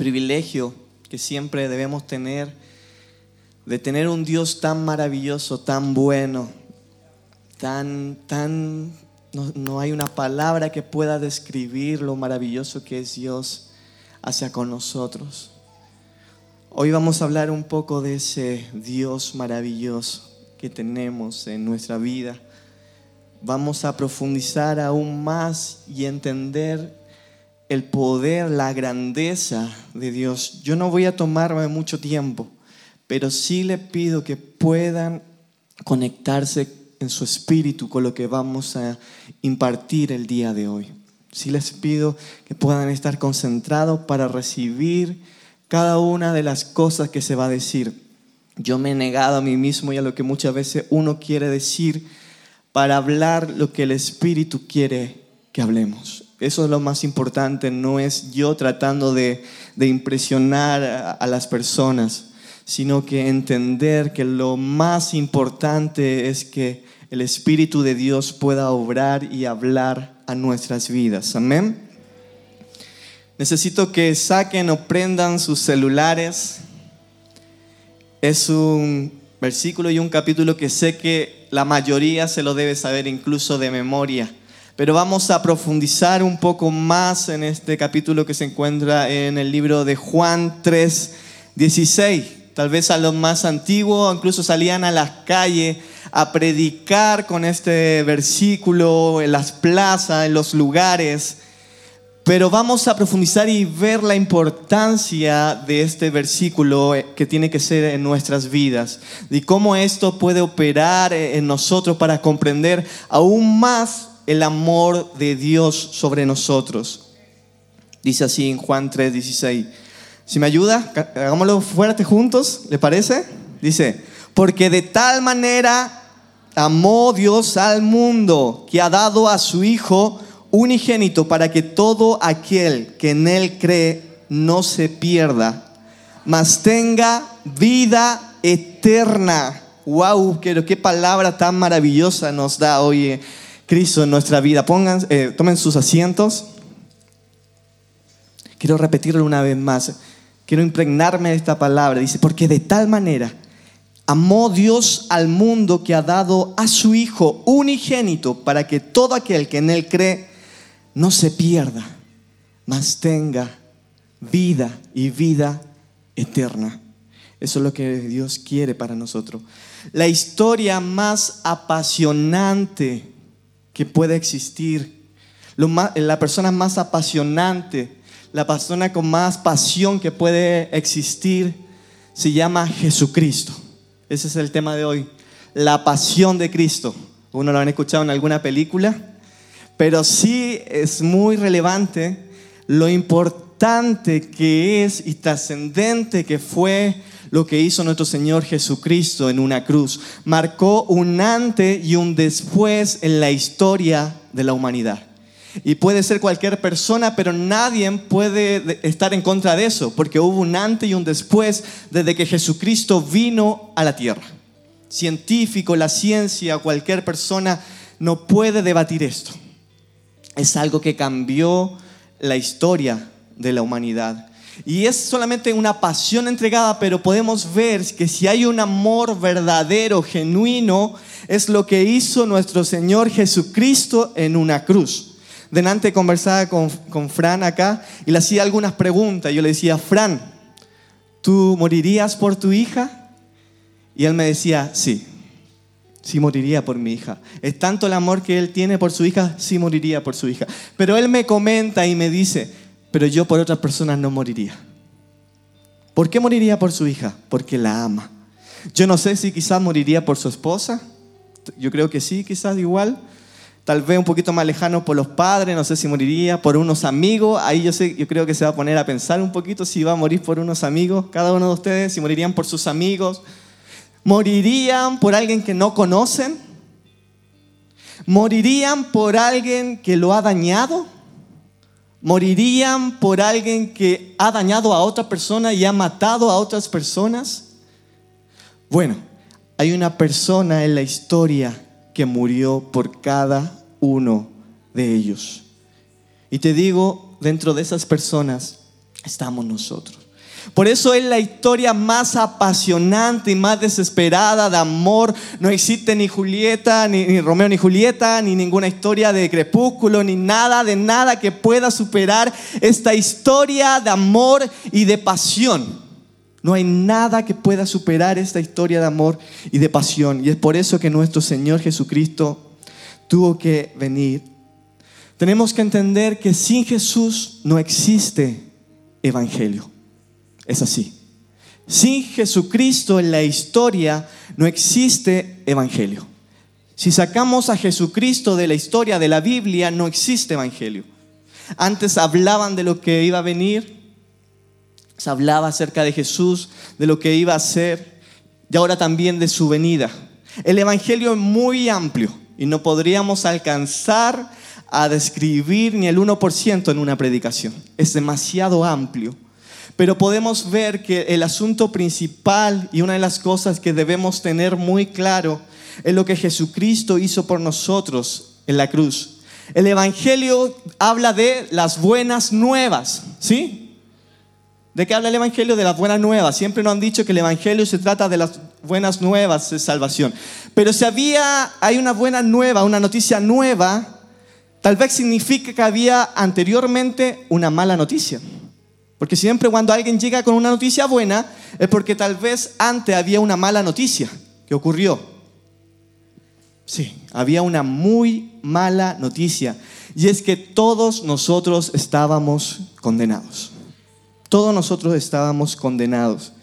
privilegio que siempre debemos tener de tener un Dios tan maravilloso, tan bueno, tan, tan, no, no hay una palabra que pueda describir lo maravilloso que es Dios hacia con nosotros. Hoy vamos a hablar un poco de ese Dios maravilloso que tenemos en nuestra vida. Vamos a profundizar aún más y entender el poder, la grandeza de Dios. Yo no voy a tomarme mucho tiempo, pero sí le pido que puedan conectarse en su espíritu con lo que vamos a impartir el día de hoy. Sí les pido que puedan estar concentrados para recibir cada una de las cosas que se va a decir. Yo me he negado a mí mismo y a lo que muchas veces uno quiere decir para hablar lo que el Espíritu quiere que hablemos. Eso es lo más importante, no es yo tratando de, impresionar a, a las personas, sino que entender que lo más importante es que el Espíritu de Dios pueda obrar y hablar a nuestras vidas. Amén. Necesito que saquen o prendan sus celulares. Es un versículo y un capítulo que sé que la mayoría se lo debe saber incluso de memoria. Pero vamos a profundizar un poco más en este capítulo que se encuentra en el libro de Juan 3, 16. Tal vez a los más antiguos incluso salían a las calles a predicar con este versículo en las plazas, en los lugares pero vamos a profundizar y ver la importancia de este versículo que tiene que ser en nuestras vidas y cómo esto puede operar en nosotros para comprender aún más el amor de Dios sobre nosotros. Dice así en Juan 3:16. Si me ayuda, hagámoslo fuerte juntos, ¿le parece? Dice, porque de tal manera amó Dios al mundo que ha dado a su Hijo unigénito para que todo aquel que en él cree no se pierda, mas tenga vida eterna. Wow, qué, qué palabra tan maravillosa nos da hoy eh, Cristo en nuestra vida. Pongan, eh, tomen sus asientos. Quiero repetirlo una vez más. Quiero impregnarme de esta palabra. Dice, porque de tal manera amó Dios al mundo que ha dado a su Hijo unigénito para que todo aquel que en Él cree no se pierda, mas tenga vida y vida eterna. Eso es lo que Dios quiere para nosotros. La historia más apasionante que puede existir, la persona más apasionante, la persona con más pasión que puede existir, se llama Jesucristo. Ese es el tema de hoy. La pasión de Cristo. ¿Uno lo han escuchado en alguna película? pero sí es muy relevante lo importante que es y trascendente que fue lo que hizo nuestro Señor Jesucristo en una cruz. Marcó un antes y un después en la historia de la humanidad. Y puede ser cualquier persona, pero nadie puede estar en contra de eso, porque hubo un antes y un después desde que Jesucristo vino a la tierra. Científico, la ciencia, cualquier persona no puede debatir esto es algo que cambió la historia de la humanidad. Y es solamente una pasión entregada, pero podemos ver que si hay un amor verdadero, genuino, es lo que hizo nuestro Señor Jesucristo en una cruz. Delante conversaba con, con Fran acá y le hacía algunas preguntas. Yo le decía, Fran, ¿tú morirías por tu hija? Y él me decía, sí sí moriría por mi hija. Es tanto el amor que él tiene por su hija, sí moriría por su hija. Pero él me comenta y me dice, pero yo por otras personas no moriría. ¿Por qué moriría por su hija? Porque la ama. Yo no sé si quizás moriría por su esposa. Yo creo que sí, quizás igual. Tal vez un poquito más lejano por los padres, no sé si moriría por unos amigos. Ahí yo, sé, yo creo que se va a poner a pensar un poquito si va a morir por unos amigos, cada uno de ustedes, si morirían por sus amigos, ¿Morirían por alguien que no conocen? ¿Morirían por alguien que lo ha dañado? ¿Morirían por alguien que ha dañado a otra persona y ha matado a otras personas? Bueno, hay una persona en la historia que murió por cada uno de ellos. Y te digo, dentro de esas personas estamos nosotros. Por eso es la historia más apasionante y más desesperada de amor. No existe ni Julieta, ni, ni, Romeo ni Julieta, ni ninguna historia de crepúsculo, ni nada de nada que pueda superar esta historia de amor y de pasión. No hay nada que pueda superar esta historia de amor y de pasión. Y es por eso que nuestro Señor Jesucristo tuvo que venir. Tenemos que entender que sin Jesús no existe evangelio. Es así. Sin Jesucristo en la historia no existe evangelio. Si sacamos a Jesucristo de la historia de la Biblia, no existe evangelio. Antes hablaban de lo que iba a venir, se hablaba acerca de Jesús, de lo que iba a hacer, y ahora también de su venida. El evangelio es muy amplio y no podríamos alcanzar a describir ni el 1% en una predicación. Es demasiado amplio. Pero podemos ver que el asunto principal y una de las cosas que debemos tener muy claro es lo que Jesucristo hizo por nosotros en la cruz. El Evangelio habla de las buenas nuevas, ¿sí? ¿De qué habla el Evangelio? De las buenas nuevas. Siempre nos han dicho que el Evangelio se trata de las buenas nuevas de salvación. Pero si había, hay una buena nueva, una noticia nueva, tal vez significa que había anteriormente una mala noticia. Porque siempre cuando alguien llega con una noticia buena es porque tal vez antes había una mala noticia que ocurrió. Sí, había una muy mala noticia. Y es que todos nosotros estábamos condenados. Todos nosotros estábamos condenados.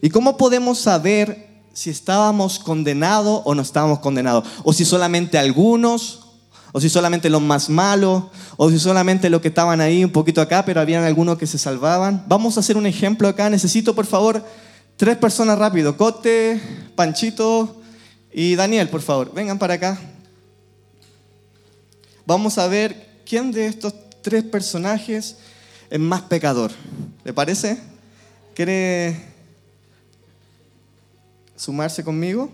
¿Y cómo podemos saber si estábamos condenados o no estábamos condenados? O si solamente algunos, o si solamente los más malos, o si solamente los que estaban ahí un poquito acá, pero habían algunos que se salvaban. Vamos a hacer un ejemplo acá. Necesito, por favor, tres personas rápido. Cote, Panchito y Daniel, por favor. Vengan para acá. Vamos a ver quién de estos tres personajes es más pecador. ¿Le parece? ¿Quiere sumarse conmigo?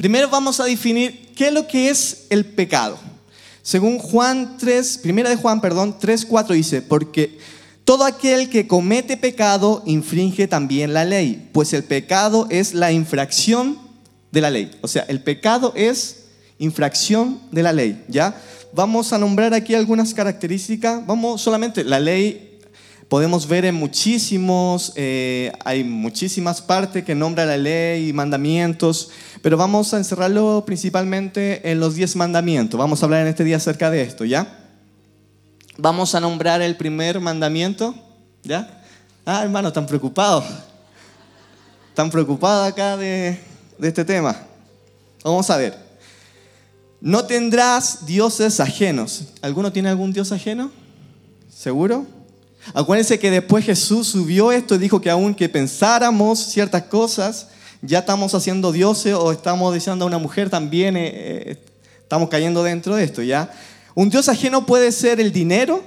Primero vamos a definir qué es lo que es el pecado. Según Juan 3, primera de Juan, perdón, 3, 4 dice, porque todo aquel que comete pecado infringe también la ley, pues el pecado es la infracción de la ley. O sea, el pecado es infracción de la ley, ¿ya? Vamos a nombrar aquí algunas características. Vamos solamente, la ley podemos ver en muchísimos, eh, hay muchísimas partes que nombra la ley y mandamientos, pero vamos a encerrarlo principalmente en los diez mandamientos. Vamos a hablar en este día acerca de esto, ¿ya? Vamos a nombrar el primer mandamiento, ¿ya? Ah, hermano, están preocupados. Están preocupados acá de, de este tema. Vamos a ver. No tendrás dioses ajenos. ¿Alguno tiene algún dios ajeno? ¿Seguro? Acuérdense que después Jesús subió esto y dijo que aunque pensáramos ciertas cosas, ya estamos haciendo dioses o estamos diciendo a una mujer también, eh, eh, estamos cayendo dentro de esto, ¿ya? Un dios ajeno puede ser el dinero.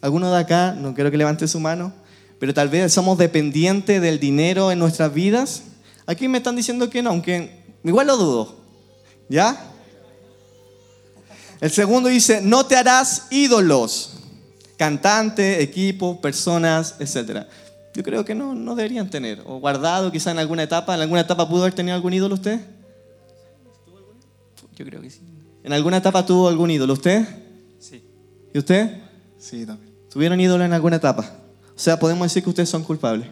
¿Alguno de acá? No quiero que levante su mano. Pero tal vez somos dependientes del dinero en nuestras vidas. Aquí me están diciendo que no, aunque igual lo dudo. ¿Ya? El segundo dice, no te harás ídolos, cantante, equipo, personas, etc. Yo creo que no, no deberían tener, o guardado quizá en alguna etapa. ¿En alguna etapa pudo haber tenido algún ídolo usted? Yo creo que sí. ¿En alguna etapa tuvo algún ídolo usted? Sí. ¿Y usted? Sí, también. ¿Tuvieron ídolo en alguna etapa? O sea, podemos decir que ustedes son culpables.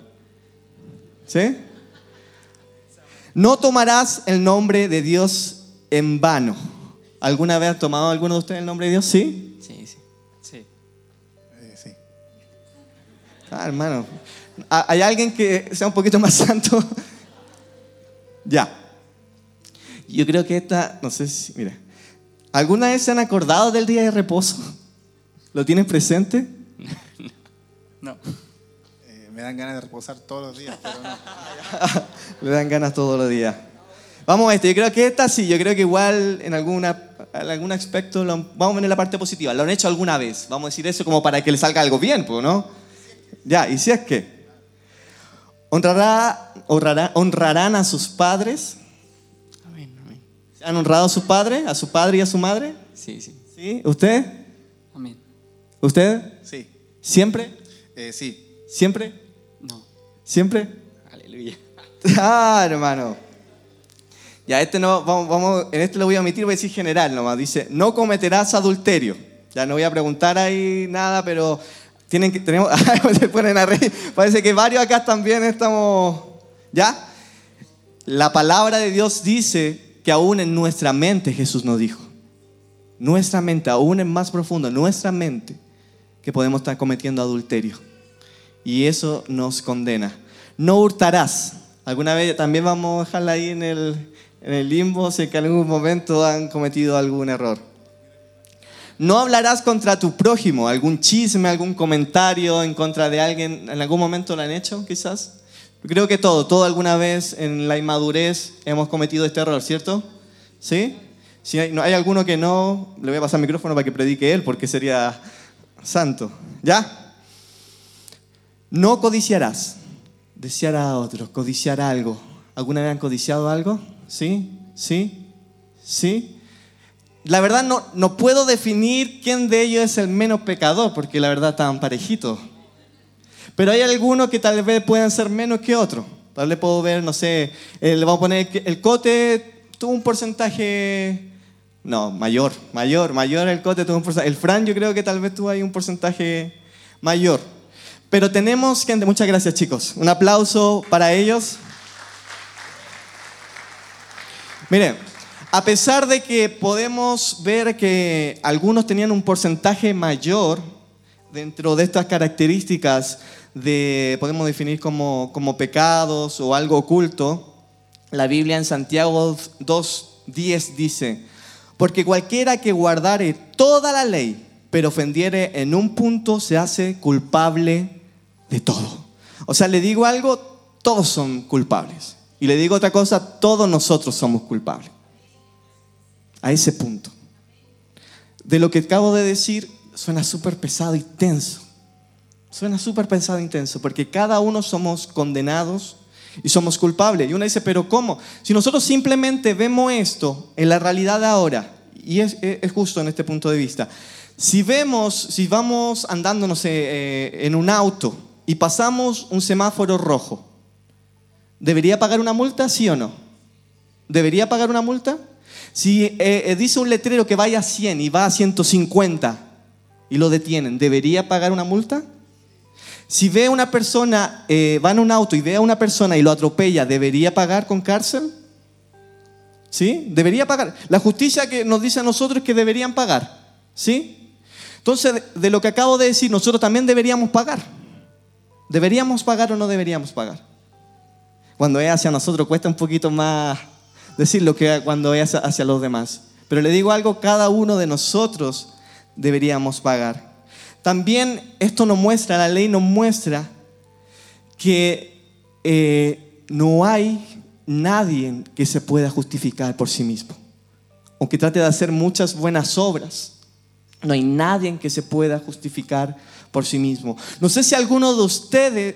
¿Sí? No tomarás el nombre de Dios en vano. ¿Alguna vez ha tomado alguno de ustedes el nombre de Dios? ¿Sí? Ah, hermano. ¿Hay alguien que sea un poquito más santo? ya. Yo creo que esta, no sé si, mira. ¿Alguna vez se han acordado del día de reposo? ¿Lo tienen presente? No. Eh, me dan ganas de reposar todos los días, pero no. Le dan ganas todos los días. Vamos a esto, yo creo que esta sí, yo creo que igual en, alguna, en algún aspecto, lo- vamos a ver en la parte positiva, lo han hecho alguna vez, vamos a decir eso como para que le salga algo bien, pues, ¿no? Ya, y si es que, honrará, honrará- honrarán a sus padres, Amén, amén. ¿han honrado a sus padres, a su padre y a su madre? Sí, sí. ¿Sí? ¿Usted? Amén. ¿Usted? Sí. ¿Siempre? Eh, sí. ¿Siempre? No. ¿Siempre? Aleluya. Ah, hermano. Ya, este no, vamos, vamos, en este lo voy a omitir, voy a decir general nomás. Dice, no cometerás adulterio. Ya no voy a preguntar ahí nada, pero tienen que, tenemos, se ponen. Parece que varios acá también estamos, ¿ya? La palabra de Dios dice que aún en nuestra mente Jesús nos dijo. Nuestra mente, aún en más profundo, nuestra mente, que podemos estar cometiendo adulterio. Y eso nos condena. No hurtarás. Alguna vez también vamos a dejarla ahí en el, en el limbo si que en algún momento han cometido algún error. No hablarás contra tu prójimo, algún chisme, algún comentario en contra de alguien. ¿En algún momento lo han hecho, quizás? Creo que todo, todo alguna vez en la inmadurez hemos cometido este error, ¿cierto? ¿Sí? Si hay, no, hay alguno que no, le voy a pasar micrófono para que predique él, porque sería santo. ¿Ya? No codiciarás. Desear a otro, codiciar algo. ¿Alguna vez han codiciado algo? ¿Sí? ¿Sí? ¿Sí? La verdad no, no puedo definir quién de ellos es el menos pecador, porque la verdad están parejitos. Pero hay algunos que tal vez puedan ser menos que otros. Tal vez puedo ver, no sé, le vamos a poner el cote tuvo un porcentaje, no, mayor, mayor, mayor el cote tuvo un porcentaje. El Fran yo creo que tal vez tuvo ahí un porcentaje mayor. Pero tenemos que, muchas gracias chicos, un aplauso para ellos. Miren, a pesar de que podemos ver que algunos tenían un porcentaje mayor dentro de estas características de, podemos definir como, como pecados o algo oculto, la Biblia en Santiago 2.10 dice, porque cualquiera que guardare toda la ley, pero ofendiere en un punto, se hace culpable de todo. O sea, le digo algo, todos son culpables. Y le digo otra cosa, todos nosotros somos culpables a ese punto. De lo que acabo de decir suena súper pesado y tenso. Suena súper pesado y tenso, porque cada uno somos condenados y somos culpables. Y uno dice, pero ¿cómo? Si nosotros simplemente vemos esto en la realidad de ahora, y es, es justo en este punto de vista, si vemos, si vamos andando, no sé, eh, en un auto y pasamos un semáforo rojo, ¿debería pagar una multa, sí o no? ¿Debería pagar una multa? Si eh, eh, dice un letrero que vaya a 100 y va a 150 y lo detienen, ¿debería pagar una multa? Si ve una persona, eh, va en un auto y ve a una persona y lo atropella, ¿debería pagar con cárcel? ¿Sí? Debería pagar. La justicia que nos dice a nosotros es que deberían pagar. ¿Sí? Entonces, de lo que acabo de decir, nosotros también deberíamos pagar. ¿Deberíamos pagar o no deberíamos pagar? Cuando es hacia nosotros cuesta un poquito más decir lo que cuando es hacia los demás. Pero le digo algo, cada uno de nosotros deberíamos pagar. También esto nos muestra, la ley nos muestra que eh, no hay nadie que se pueda justificar por sí mismo. Aunque trate de hacer muchas buenas obras, no hay nadie que se pueda justificar por sí mismo. No sé si alguno de ustedes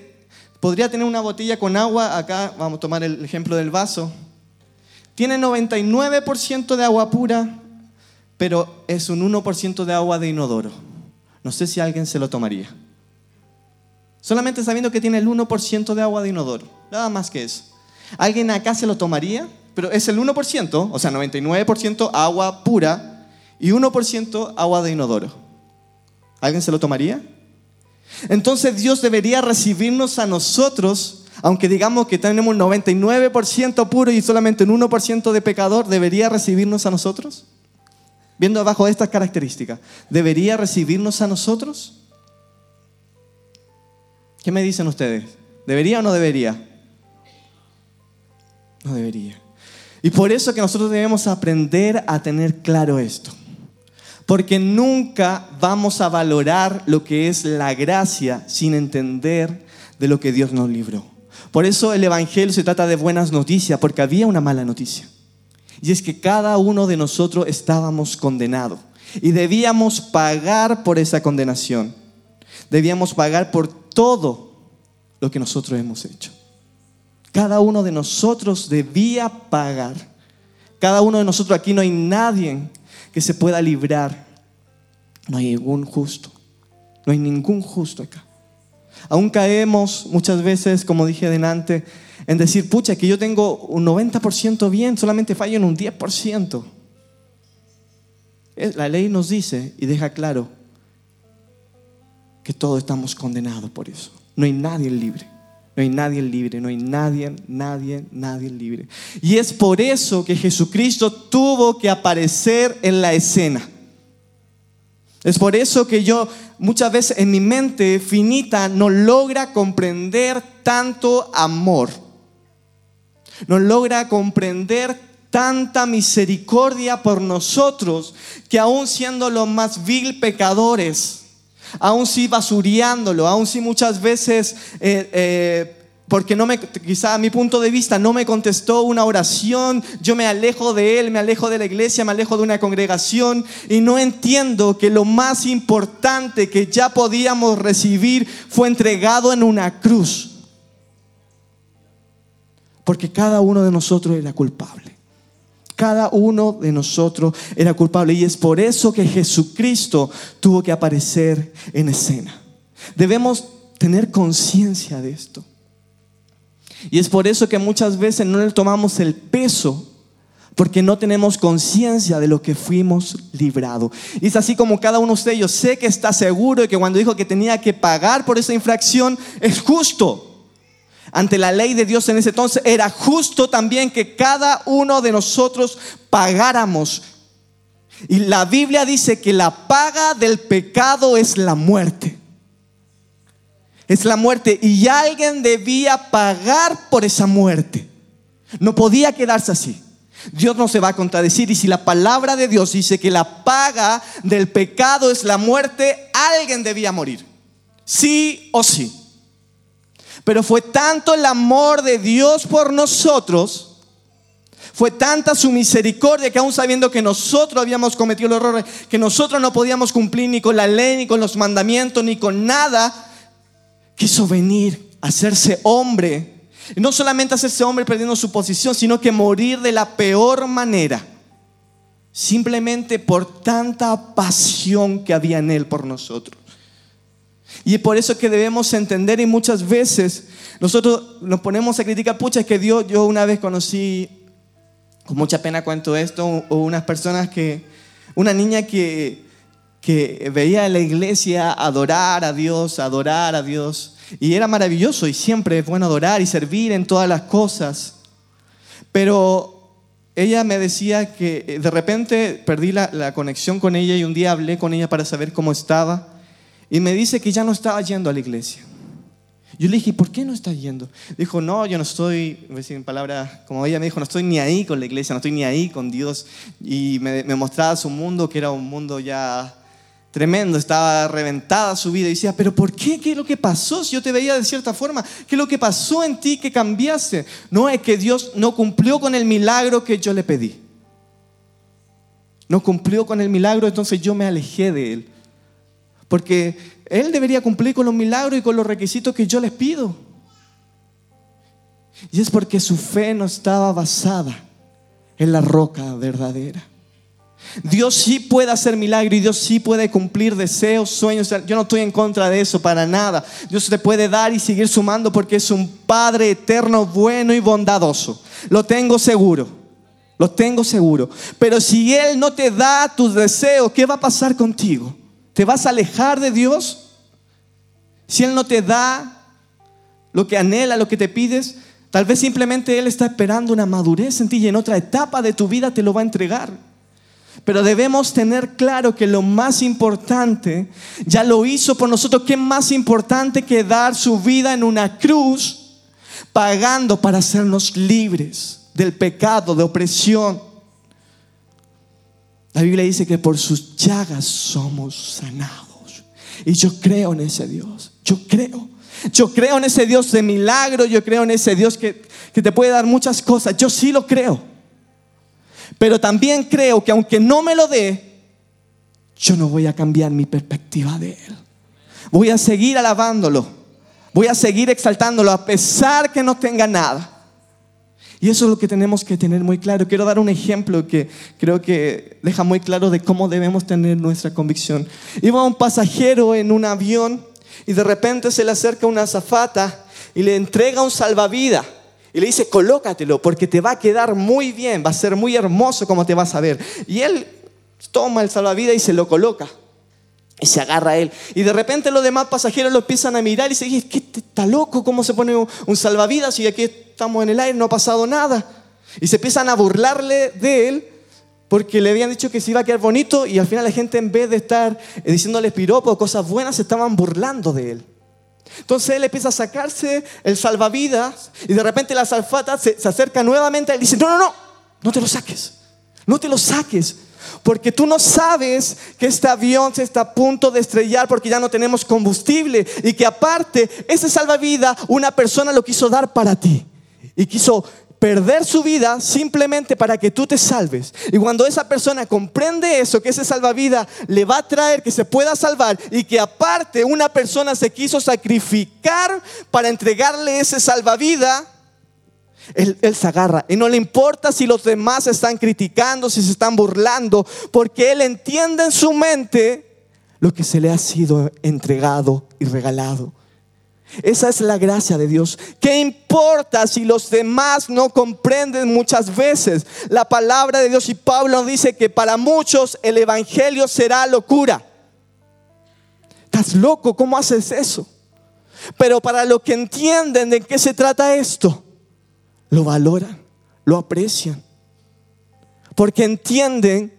podría tener una botella con agua, acá vamos a tomar el ejemplo del vaso, tiene 99% de agua pura, pero es un 1% de agua de inodoro. No sé si alguien se lo tomaría. Solamente sabiendo que tiene el 1% de agua de inodoro. Nada más que eso. ¿Alguien acá se lo tomaría? Pero es el 1%, o sea, 99% agua pura y 1% agua de inodoro. ¿Alguien se lo tomaría? Entonces Dios debería recibirnos a nosotros aunque digamos que tenemos un 99% puro y solamente un 1% de pecador, ¿debería recibirnos a nosotros? Viendo bajo estas características, ¿debería recibirnos a nosotros? ¿Qué me dicen ustedes? ¿Debería o no debería? No debería. Y por eso que nosotros debemos aprender a tener claro esto. Porque nunca vamos a valorar lo que es la gracia sin entender de lo que Dios nos libró. Por eso el Evangelio se trata de buenas noticias, porque había una mala noticia. Y es que cada uno de nosotros estábamos condenados y debíamos pagar por esa condenación. Debíamos pagar por todo lo que nosotros hemos hecho. Cada uno de nosotros debía pagar. Cada uno de nosotros aquí no hay nadie que se pueda librar. No hay ningún justo. No hay ningún justo acá. Aún caemos muchas veces, como dije adelante, en decir, pucha, que yo tengo un 90% bien, solamente fallo en un 10%. La ley nos dice y deja claro que todos estamos condenados por eso. No hay nadie libre. No hay nadie libre, no hay nadie, nadie, nadie libre. Y es por eso que Jesucristo tuvo que aparecer en la escena. Es por eso que yo muchas veces en mi mente finita no logra comprender tanto amor. No logra comprender tanta misericordia por nosotros que aún siendo los más vil pecadores, aún si basuriándolo, aún si muchas veces, eh, eh, porque no me, quizá a mi punto de vista no me contestó una oración, yo me alejo de él, me alejo de la iglesia, me alejo de una congregación y no entiendo que lo más importante que ya podíamos recibir fue entregado en una cruz. Porque cada uno de nosotros era culpable. Cada uno de nosotros era culpable y es por eso que Jesucristo tuvo que aparecer en escena. Debemos tener conciencia de esto. Y es por eso que muchas veces no le tomamos el peso porque no tenemos conciencia de lo que fuimos librados. Y es así como cada uno de ellos sé que está seguro de que cuando dijo que tenía que pagar por esa infracción es justo ante la ley de Dios en ese entonces, era justo también que cada uno de nosotros pagáramos. Y la Biblia dice que la paga del pecado es la muerte. Es la muerte. Y alguien debía pagar por esa muerte. No podía quedarse así. Dios no se va a contradecir. Y si la palabra de Dios dice que la paga del pecado es la muerte, alguien debía morir. Sí o sí. Pero fue tanto el amor de Dios por nosotros, fue tanta su misericordia que aún sabiendo que nosotros habíamos cometido el error, que nosotros no podíamos cumplir ni con la ley, ni con los mandamientos, ni con nada, quiso venir a hacerse hombre. Y no solamente hacerse hombre perdiendo su posición, sino que morir de la peor manera. Simplemente por tanta pasión que había en él por nosotros. Y es por eso que debemos entender y muchas veces nosotros nos ponemos a criticar, pucha, es que Dios, yo una vez conocí, con mucha pena cuento esto, unas personas que, una niña que, que veía en la iglesia adorar a Dios, adorar a Dios, y era maravilloso y siempre es bueno adorar y servir en todas las cosas. Pero ella me decía que eh, de repente perdí la, la conexión con ella y un día hablé con ella para saber cómo estaba. Y me dice que ya no estaba yendo a la iglesia. Yo le dije, ¿por qué no está yendo? Dijo, no, yo no estoy, en palabras, como ella me dijo, no estoy ni ahí con la iglesia, no estoy ni ahí con Dios. Y me mostraba su mundo, que era un mundo ya tremendo, estaba reventada su vida. Y decía, ¿pero por qué? ¿Qué es lo que pasó? Si yo te veía de cierta forma, ¿qué es lo que pasó en ti que cambiaste? No es que Dios no cumplió con el milagro que yo le pedí. No cumplió con el milagro, entonces yo me alejé de él. Porque Él debería cumplir con los milagros y con los requisitos que yo les pido. Y es porque su fe no estaba basada en la roca verdadera. Dios sí puede hacer milagros y Dios sí puede cumplir deseos, sueños. Yo no estoy en contra de eso para nada. Dios te puede dar y seguir sumando porque es un Padre eterno, bueno y bondadoso. Lo tengo seguro. Lo tengo seguro. Pero si Él no te da tus deseos, ¿qué va a pasar contigo? ¿Te vas a alejar de Dios? Si Él no te da lo que anhela, lo que te pides, tal vez simplemente Él está esperando una madurez en ti y en otra etapa de tu vida te lo va a entregar. Pero debemos tener claro que lo más importante ya lo hizo por nosotros. ¿Qué más importante que dar su vida en una cruz pagando para hacernos libres del pecado, de opresión? La Biblia dice que por sus llagas somos sanados. Y yo creo en ese Dios. Yo creo. Yo creo en ese Dios de milagro. Yo creo en ese Dios que, que te puede dar muchas cosas. Yo sí lo creo. Pero también creo que aunque no me lo dé, yo no voy a cambiar mi perspectiva de Él. Voy a seguir alabándolo. Voy a seguir exaltándolo a pesar que no tenga nada. Y eso es lo que tenemos que tener muy claro. Quiero dar un ejemplo que creo que deja muy claro de cómo debemos tener nuestra convicción. Iba un pasajero en un avión Y de repente se le acerca una azafata y le entrega un salvavidas. Y le dice, colócatelo porque te va a quedar muy bien, va a ser muy hermoso como te vas a ver. Y él toma el salvavidas y se lo coloca. Y se agarra a él. Y de repente los demás pasajeros lo empiezan a mirar y se dicen, ¿qué está loco? ¿Cómo se pone un salvavidas y aquí estamos en el aire, no ha pasado nada? Y se empiezan a burlarle de él porque le habían dicho que se iba a quedar bonito y al final la gente en vez de estar eh, diciéndole piropos cosas buenas, se estaban burlando de él. Entonces él empieza a sacarse el salvavidas y de repente la salfata se, se acerca nuevamente y dice, no, no, no, no te lo saques, no te lo saques. Porque tú no sabes que este avión se está a punto de estrellar porque ya no tenemos combustible y que aparte ese salvavidas una persona lo quiso dar para ti y quiso perder su vida simplemente para que tú te salves. Y cuando esa persona comprende eso, que ese salvavidas le va a traer que se pueda salvar y que aparte una persona se quiso sacrificar para entregarle ese salvavidas, él, él, se agarra y no le importa si los demás están criticando, si se están burlando, porque él entiende en su mente lo que se le ha sido entregado y regalado. Esa es la gracia de Dios. ¿Qué importa si los demás no comprenden muchas veces la palabra de Dios? Y Pablo dice que para muchos el Evangelio será locura. ¿Estás loco? ¿Cómo haces eso? Pero para los que entienden de qué se trata esto, lo valoran, lo aprecian. Porque entienden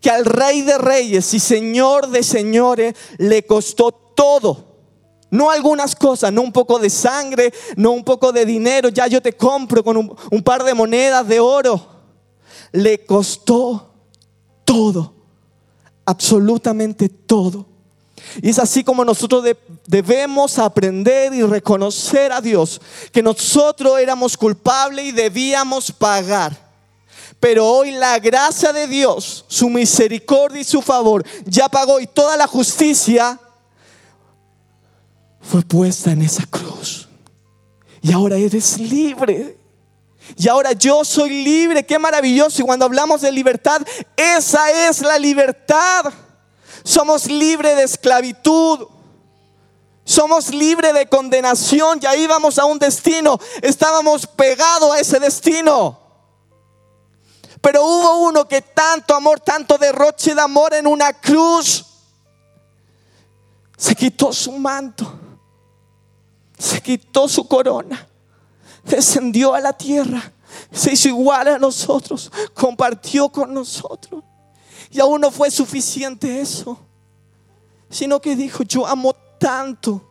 que al Rey de Reyes y Señor de Señores le costó todo no algunas cosas, no un poco de sangre, no un poco de dinero, ya yo te compro con un, par de monedas de oro. Le costó todo, absolutamente todo. Y es así como nosotros debemos aprender y reconocer a Dios que nosotros éramos culpables y debíamos pagar. Pero hoy la gracia de Dios, su misericordia y su favor ya pagó y toda la justicia fue puesta en esa cruz. Y ahora eres libre. Y ahora yo soy libre. Qué maravilloso. Y cuando hablamos de libertad, esa es la libertad. Somos libres de esclavitud. Somos libres de condenación. Ya íbamos a un destino. Estábamos pegados a ese destino. Pero hubo uno que tanto amor, tanto derroche de amor en una cruz. Se quitó su manto se quitó su corona, descendió a la tierra, se hizo igual a nosotros, compartió con nosotros. Y aún no fue suficiente eso, sino que dijo, yo amo tanto,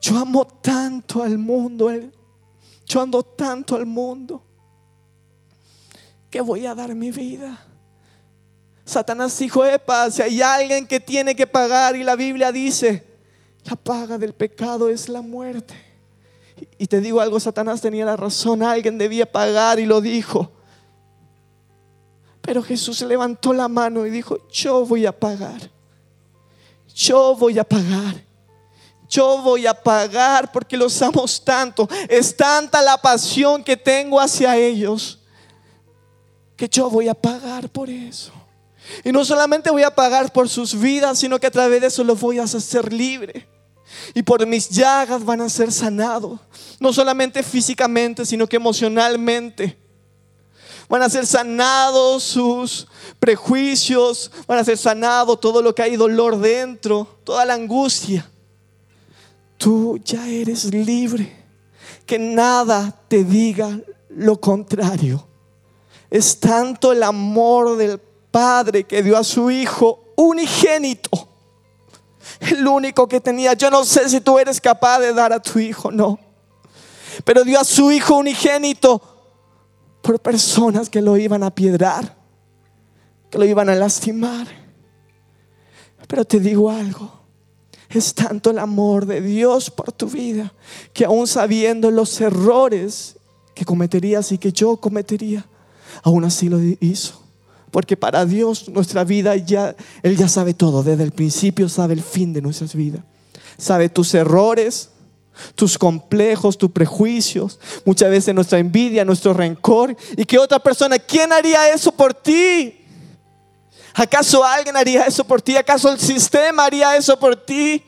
yo amo tanto al mundo, yo ando tanto al mundo, que voy a dar mi vida. Satanás dijo, epa, si hay alguien que tiene que pagar y la Biblia dice, la paga del pecado es la muerte. Y te digo algo, Satanás tenía la razón, alguien debía pagar y lo dijo. Pero Jesús levantó la mano y dijo, yo voy a pagar. Yo voy a pagar. Yo voy a pagar porque los amo tanto. Es tanta la pasión que tengo hacia ellos que yo voy a pagar por eso. Y no solamente voy a pagar por sus vidas, sino que a través de eso los voy a hacer libre. Y por mis llagas van a ser sanados. No solamente físicamente, sino que emocionalmente. Van a ser sanados sus prejuicios. Van a ser sanados todo lo que hay dolor dentro. Toda la angustia. Tú ya eres libre. Que nada te diga lo contrario. Es tanto el amor del Padre que dio a su Hijo unigénito el único que tenía. Yo no sé si tú eres capaz de dar a tu hijo, no. Pero dio a su hijo unigénito por personas que lo iban a piedrar, que lo iban a lastimar. Pero te digo algo, es tanto el amor de Dios por tu vida que aún sabiendo los errores que cometerías y que yo cometería, aún así lo hizo. Porque para Dios nuestra vida ya, Él ya sabe todo. Desde el principio sabe el fin de nuestras vidas. Sabe tus errores, tus complejos, tus prejuicios, muchas veces nuestra envidia, nuestro rencor. Y que otra persona, ¿quién haría eso por ti? ¿Acaso alguien haría eso por ti? ¿Acaso el sistema haría eso por ti?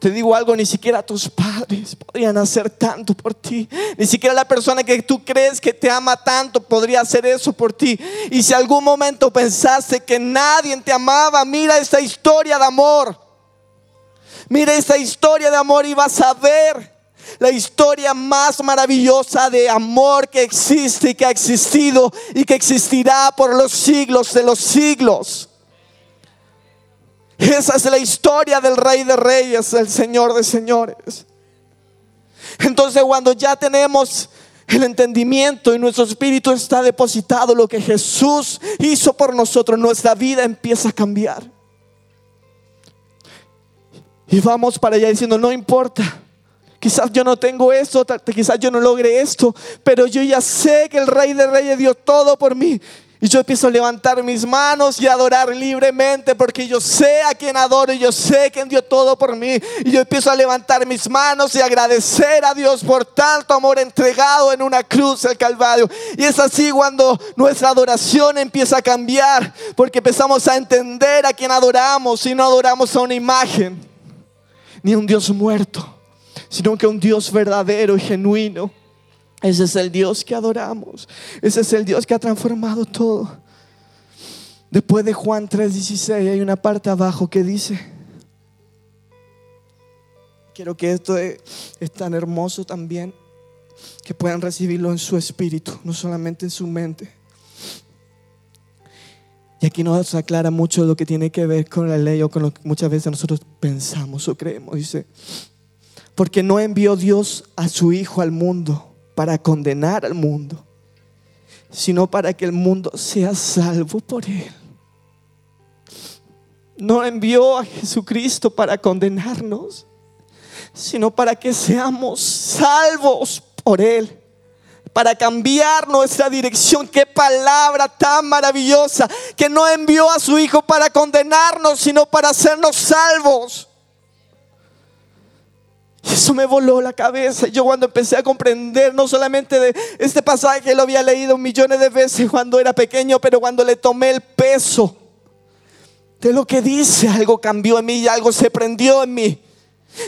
Te digo algo, ni siquiera tus padres podrían hacer tanto por ti. Ni siquiera la persona que tú crees que te ama tanto podría hacer eso por ti. Y si algún momento pensaste que nadie te amaba, mira esta historia de amor. Mira esta historia de amor y vas a ver la historia más maravillosa de amor que existe y que ha existido y que existirá por los siglos de los siglos. Esa es la historia del Rey de Reyes, el Señor de Señores. Entonces cuando ya tenemos el entendimiento y nuestro espíritu está depositado, lo que Jesús hizo por nosotros, nuestra vida empieza a cambiar. Y vamos para allá diciendo, no importa. Quizás yo no tengo esto, quizás yo no logre esto, pero yo ya sé que el Rey de Reyes dio todo por mí. Y yo empiezo a levantar mis manos y adorar libremente porque yo sé a quien adoro y yo sé quién dio todo por mí. Y yo empiezo a levantar mis manos y agradecer a Dios por tanto amor entregado en una cruz del Calvario. Y es así cuando nuestra adoración empieza a cambiar porque empezamos a entender a quien adoramos y no adoramos a una imagen ni a un Dios muerto, sino que a un Dios verdadero y genuino ese es el Dios que adoramos. Ese es el Dios que ha transformado todo. Después de Juan 3:16 hay una parte abajo que dice, quiero que esto es, tan hermoso también, que puedan recibirlo en su espíritu, no solamente en su mente. Y aquí nos aclara mucho lo que tiene que ver con la ley o con lo que muchas veces nosotros pensamos o creemos. Dice, porque no envió Dios a su Hijo al mundo para condenar al mundo, sino para que el mundo sea salvo por él. No envió a Jesucristo para condenarnos, sino para que seamos salvos por él para cambiar nuestra dirección. Qué palabra tan maravillosa que no envió a su Hijo para condenarnos, sino para hacernos salvos. Y eso me voló la cabeza. Yo cuando empecé a comprender, no solamente de este pasaje, lo había leído millones de veces cuando era pequeño, pero cuando le tomé el peso de lo que dice, algo cambió en mí y algo se prendió en mí.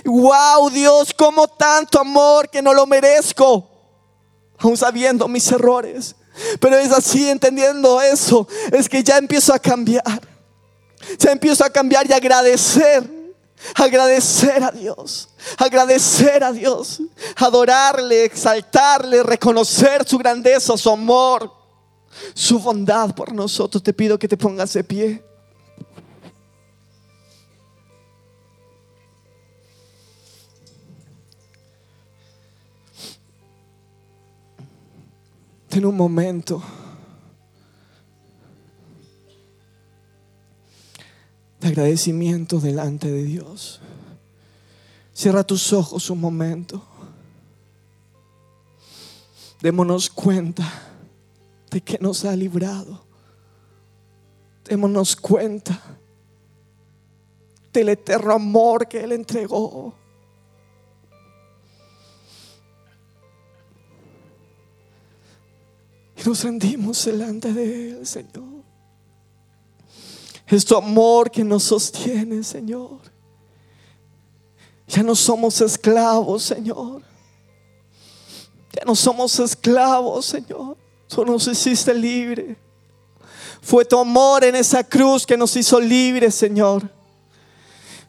Wow, Dios, como tanto amor que no lo merezco, aún sabiendo mis errores. Pero es así, entendiendo eso, es que ya empiezo a cambiar. Ya empiezo a cambiar y agradecer Agradecer a Dios, agradecer a Dios, adorarle, exaltarle, reconocer su grandeza, su amor, su bondad por nosotros. Te pido que te pongas de pie. Ten un momento. De agradecimiento delante de Dios. Cierra tus ojos un momento. Démonos cuenta de que nos ha librado. Démonos cuenta del eterno amor que Él entregó. Y nos rendimos delante de Él, Señor. Es tu amor que nos sostiene, Señor. Ya no somos esclavos, Señor. Ya no somos esclavos, Señor. Tú nos hiciste libre. Fue tu amor en esa cruz que nos hizo libres, Señor.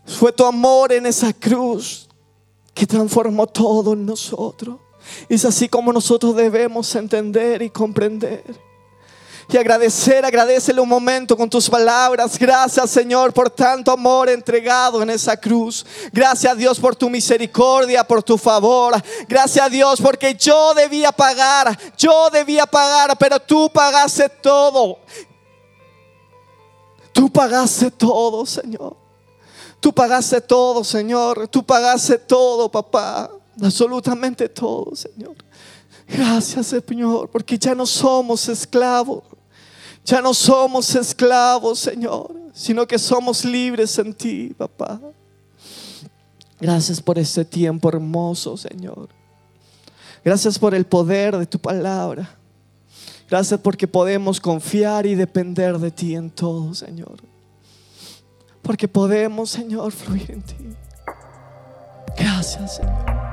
Fue tu amor en esa cruz que transformó todo en nosotros. Es así como nosotros debemos entender y comprender y agradecer, agradecele un momento con tus palabras. Gracias Señor por tanto amor entregado en esa cruz. Gracias Dios por tu misericordia, por tu favor. Gracias Dios porque yo debía pagar, yo debía pagar, pero tú pagaste todo. Tú pagaste todo, Señor. Tú pagaste todo, Señor. Tú pagaste todo, papá. Absolutamente todo, Señor. Gracias, Señor, porque ya no somos esclavos. Ya no somos esclavos, Señor, sino que somos libres en ti, papá. Gracias por este tiempo hermoso, Señor. Gracias por el poder de tu palabra. Gracias porque podemos confiar y depender de ti en todo, Señor. Porque podemos, Señor, fluir en ti. Gracias, Señor.